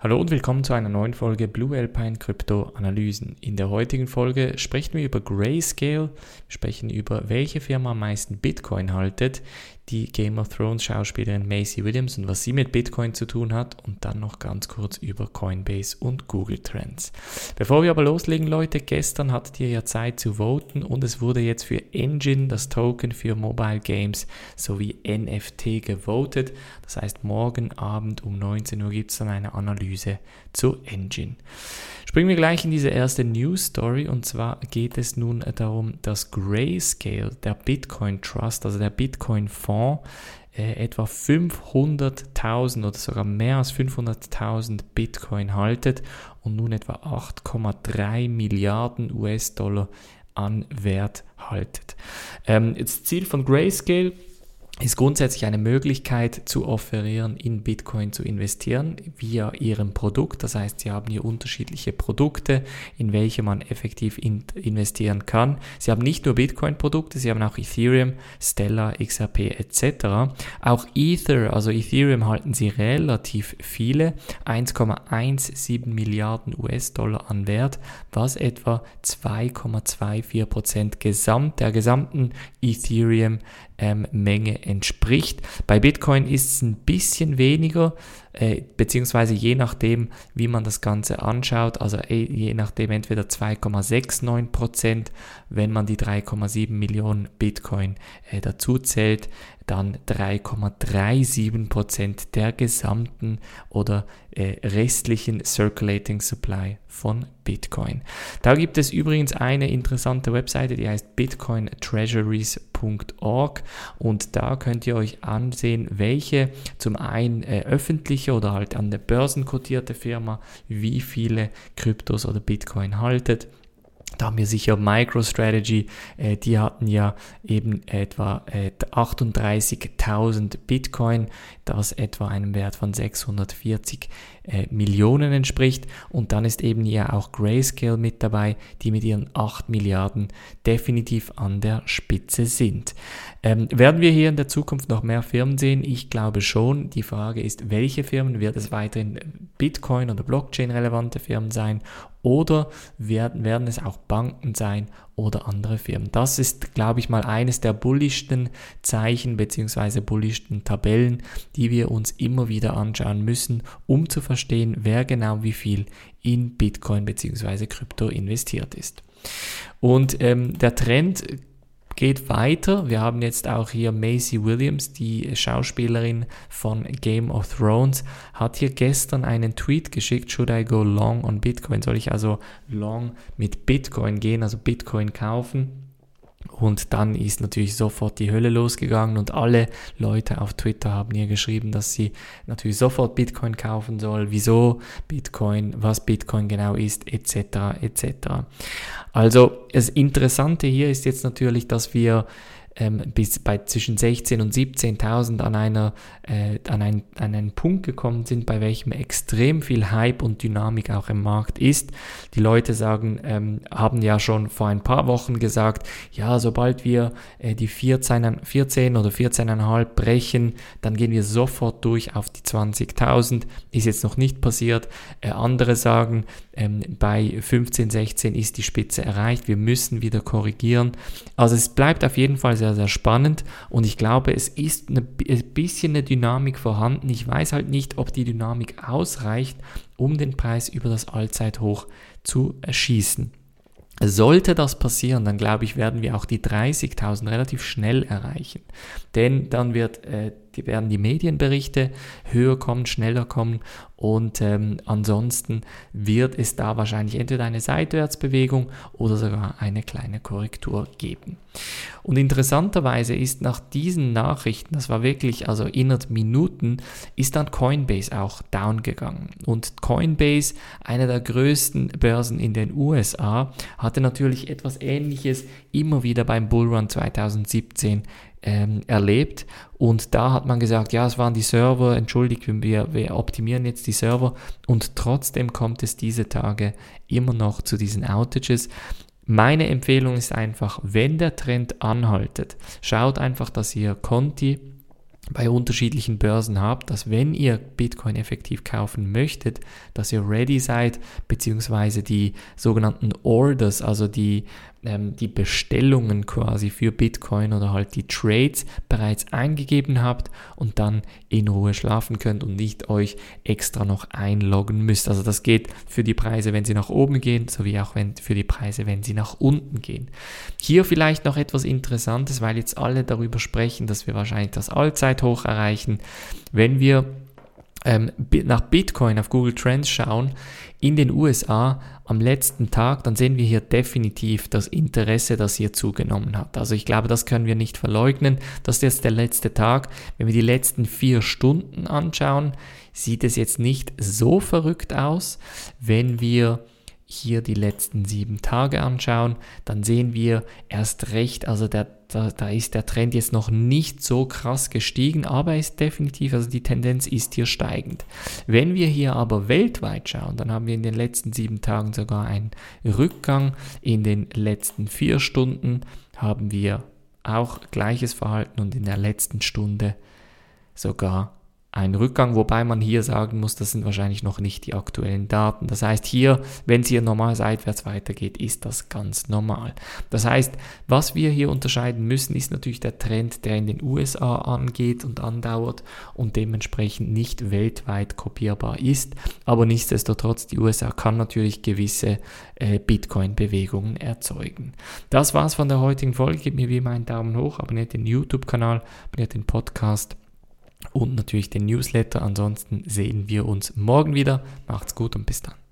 Hallo und willkommen zu einer neuen Folge Blue Alpine Krypto Analysen. In der heutigen Folge sprechen wir über Grayscale, sprechen über welche Firma am meisten Bitcoin haltet, die Game of Thrones Schauspielerin Macy Williams und was sie mit Bitcoin zu tun hat und dann noch ganz kurz über Coinbase und Google Trends. Bevor wir aber loslegen, Leute, gestern hattet ihr ja Zeit zu voten und es wurde jetzt für Engine, das Token für Mobile Games sowie NFT gewotet. Das heißt, morgen Abend um 19 Uhr gibt es dann eine Analyse zu Engine. Springen wir gleich in diese erste News Story und zwar geht es nun darum, dass Grayscale, der Bitcoin Trust, also der Bitcoin Fonds, äh, etwa 500.000 oder sogar mehr als 500.000 Bitcoin haltet und nun etwa 8,3 Milliarden US-Dollar an Wert haltet. Ähm, das Ziel von Grayscale ist grundsätzlich eine Möglichkeit zu offerieren, in Bitcoin zu investieren via ihrem Produkt. Das heißt, sie haben hier unterschiedliche Produkte, in welche man effektiv in investieren kann. Sie haben nicht nur Bitcoin-Produkte, sie haben auch Ethereum, Stellar, XRP etc. Auch Ether, also Ethereum halten sie relativ viele, 1,17 Milliarden US-Dollar an Wert, was etwa 2,24 Prozent gesamt der gesamten Ethereum ähm, Menge entspricht. Bei Bitcoin ist es ein bisschen weniger, äh, beziehungsweise je nachdem, wie man das Ganze anschaut, also je nachdem entweder 2,69 Prozent, wenn man die 3,7 Millionen Bitcoin äh, dazu zählt, dann 3,37 Prozent der gesamten oder äh, restlichen Circulating Supply von Bitcoin. Da gibt es übrigens eine interessante Webseite, die heißt bitcointreasuries.org und da könnt ihr euch ansehen, welche zum einen äh, öffentliche oder halt an der Börsen kotierte Firma wie viele Kryptos oder Bitcoin haltet da haben wir sicher MicroStrategy, äh, die hatten ja eben etwa äh, 38.000 Bitcoin, das etwa einem Wert von 640 äh, Millionen entspricht. Und dann ist eben ja auch Grayscale mit dabei, die mit ihren 8 Milliarden definitiv an der Spitze sind. Ähm, werden wir hier in der Zukunft noch mehr Firmen sehen? Ich glaube schon. Die Frage ist, welche Firmen? Wird es weiterhin Bitcoin oder Blockchain relevante Firmen sein? Oder werden, werden es auch Banken sein oder andere Firmen? Das ist, glaube ich, mal eines der bullischsten Zeichen bzw. bullischsten Tabellen, die wir uns immer wieder anschauen müssen, um zu verstehen, wer genau wie viel in Bitcoin bzw. Krypto investiert ist. Und ähm, der Trend geht weiter. Wir haben jetzt auch hier Macy Williams, die Schauspielerin von Game of Thrones, hat hier gestern einen Tweet geschickt, should I go long on Bitcoin? Soll ich also long mit Bitcoin gehen, also Bitcoin kaufen? Und dann ist natürlich sofort die Hölle losgegangen und alle Leute auf Twitter haben ihr geschrieben, dass sie natürlich sofort Bitcoin kaufen soll, wieso Bitcoin, was Bitcoin genau ist, etc. etc. Also das Interessante hier ist jetzt natürlich, dass wir ähm, bis bei zwischen 16 und 17.000 an, einer, äh, an, ein, an einen Punkt gekommen sind, bei welchem extrem viel Hype und Dynamik auch im Markt ist. Die Leute sagen, ähm, haben ja schon vor ein paar Wochen gesagt, ja, sobald wir äh, die 14, 14 oder 14,5 brechen, dann gehen wir sofort durch auf die 20.000. Ist jetzt noch nicht passiert. Äh, andere sagen, ähm, bei 15, 16 ist die Spitze erreicht. Wir müssen wieder korrigieren. Also es bleibt auf jeden Fall sehr sehr, spannend und ich glaube, es ist eine, ein bisschen eine Dynamik vorhanden. Ich weiß halt nicht, ob die Dynamik ausreicht, um den Preis über das Allzeithoch zu erschießen. Sollte das passieren, dann glaube ich, werden wir auch die 30.000 relativ schnell erreichen. Denn dann wird, äh, werden die Medienberichte höher kommen, schneller kommen und ähm, ansonsten wird es da wahrscheinlich entweder eine Seitwärtsbewegung oder sogar eine kleine Korrektur geben. Und interessanterweise ist nach diesen Nachrichten, das war wirklich also innerhalb Minuten, ist dann Coinbase auch down gegangen. Und Coinbase, eine der größten Börsen in den USA, hatte natürlich etwas Ähnliches immer wieder beim Bullrun 2017 ähm, erlebt. Und da hat man gesagt, ja, es waren die Server, entschuldigt, wir, wir optimieren jetzt die Server. Und trotzdem kommt es diese Tage immer noch zu diesen Outages. Meine Empfehlung ist einfach, wenn der Trend anhaltet, schaut einfach, dass ihr Conti bei unterschiedlichen Börsen habt, dass wenn ihr Bitcoin effektiv kaufen möchtet, dass ihr ready seid, beziehungsweise die sogenannten Orders, also die ähm, die Bestellungen quasi für Bitcoin oder halt die Trades bereits eingegeben habt und dann in Ruhe schlafen könnt und nicht euch extra noch einloggen müsst. Also das geht für die Preise, wenn sie nach oben gehen, sowie auch wenn, für die Preise, wenn sie nach unten gehen. Hier vielleicht noch etwas Interessantes, weil jetzt alle darüber sprechen, dass wir wahrscheinlich das Allzeithoch erreichen. Wenn wir ähm, nach Bitcoin auf Google Trends schauen, in den USA am letzten Tag, dann sehen wir hier definitiv das Interesse, das hier zugenommen hat. Also ich glaube, das können wir nicht verleugnen. Das ist jetzt der letzte Tag. Wenn wir die letzten vier Stunden anschauen, sieht es jetzt nicht so verrückt aus. Wenn wir hier die letzten sieben Tage anschauen, dann sehen wir erst recht, also der, da, da ist der Trend jetzt noch nicht so krass gestiegen, aber er ist definitiv, also die Tendenz ist hier steigend. Wenn wir hier aber weltweit schauen, dann haben wir in den letzten sieben Tagen sogar einen Rückgang. In den letzten vier Stunden haben wir auch gleiches Verhalten und in der letzten Stunde sogar ein Rückgang, wobei man hier sagen muss, das sind wahrscheinlich noch nicht die aktuellen Daten. Das heißt, hier, wenn es hier normal seitwärts weitergeht, ist das ganz normal. Das heißt, was wir hier unterscheiden müssen, ist natürlich der Trend, der in den USA angeht und andauert und dementsprechend nicht weltweit kopierbar ist. Aber nichtsdestotrotz, die USA kann natürlich gewisse äh, Bitcoin-Bewegungen erzeugen. Das war's von der heutigen Folge. Gebt mir wie immer einen Daumen hoch, abonniert den YouTube-Kanal, abonniert den Podcast und natürlich den Newsletter. Ansonsten sehen wir uns morgen wieder. Macht's gut und bis dann.